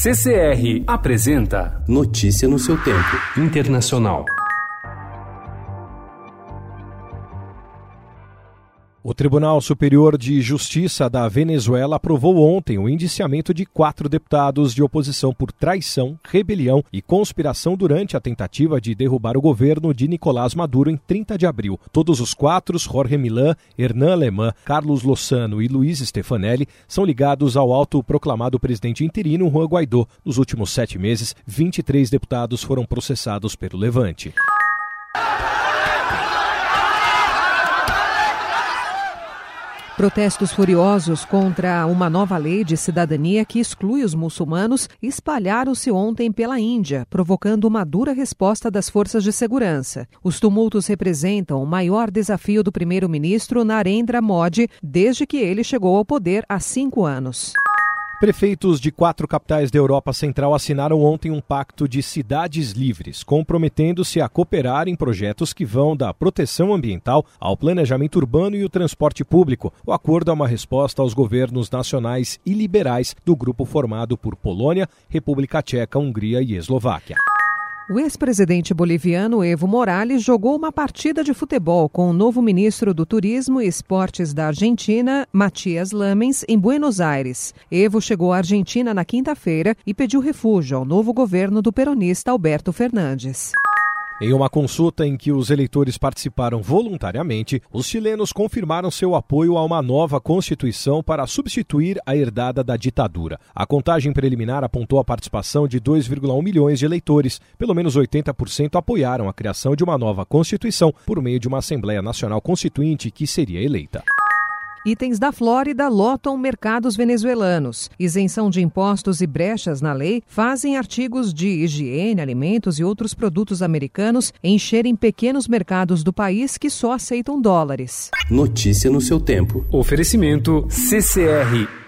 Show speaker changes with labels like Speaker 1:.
Speaker 1: CCR apresenta
Speaker 2: Notícia no seu tempo.
Speaker 1: Internacional.
Speaker 3: O Tribunal Superior de Justiça da Venezuela aprovou ontem o indiciamento de quatro deputados de oposição por traição, rebelião e conspiração durante a tentativa de derrubar o governo de Nicolás Maduro em 30 de abril. Todos os quatro, Jorge Milan, Hernan Alemã, Carlos Lossano e Luiz Stefanelli, são ligados ao autoproclamado presidente interino Juan Guaidó. Nos últimos sete meses, 23 deputados foram processados pelo Levante.
Speaker 4: Protestos furiosos contra uma nova lei de cidadania que exclui os muçulmanos espalharam-se ontem pela Índia, provocando uma dura resposta das forças de segurança. Os tumultos representam o maior desafio do primeiro-ministro Narendra Modi desde que ele chegou ao poder há cinco anos.
Speaker 3: Prefeitos de quatro capitais da Europa Central assinaram ontem um pacto de cidades livres, comprometendo-se a cooperar em projetos que vão da proteção ambiental ao planejamento urbano e o transporte público. O acordo é uma resposta aos governos nacionais e liberais do grupo formado por Polônia, República Tcheca, Hungria e Eslováquia.
Speaker 4: O ex-presidente boliviano Evo Morales jogou uma partida de futebol com o novo ministro do Turismo e Esportes da Argentina, Matias Lamens, em Buenos Aires. Evo chegou à Argentina na quinta-feira e pediu refúgio ao novo governo do peronista Alberto Fernandes.
Speaker 3: Em uma consulta em que os eleitores participaram voluntariamente, os chilenos confirmaram seu apoio a uma nova Constituição para substituir a herdada da ditadura. A contagem preliminar apontou a participação de 2,1 milhões de eleitores. Pelo menos 80% apoiaram a criação de uma nova Constituição por meio de uma Assembleia Nacional Constituinte que seria eleita.
Speaker 4: Itens da Flórida lotam mercados venezuelanos. Isenção de impostos e brechas na lei fazem artigos de higiene, alimentos e outros produtos americanos encherem pequenos mercados do país que só aceitam dólares.
Speaker 2: Notícia no seu tempo.
Speaker 1: Oferecimento CCR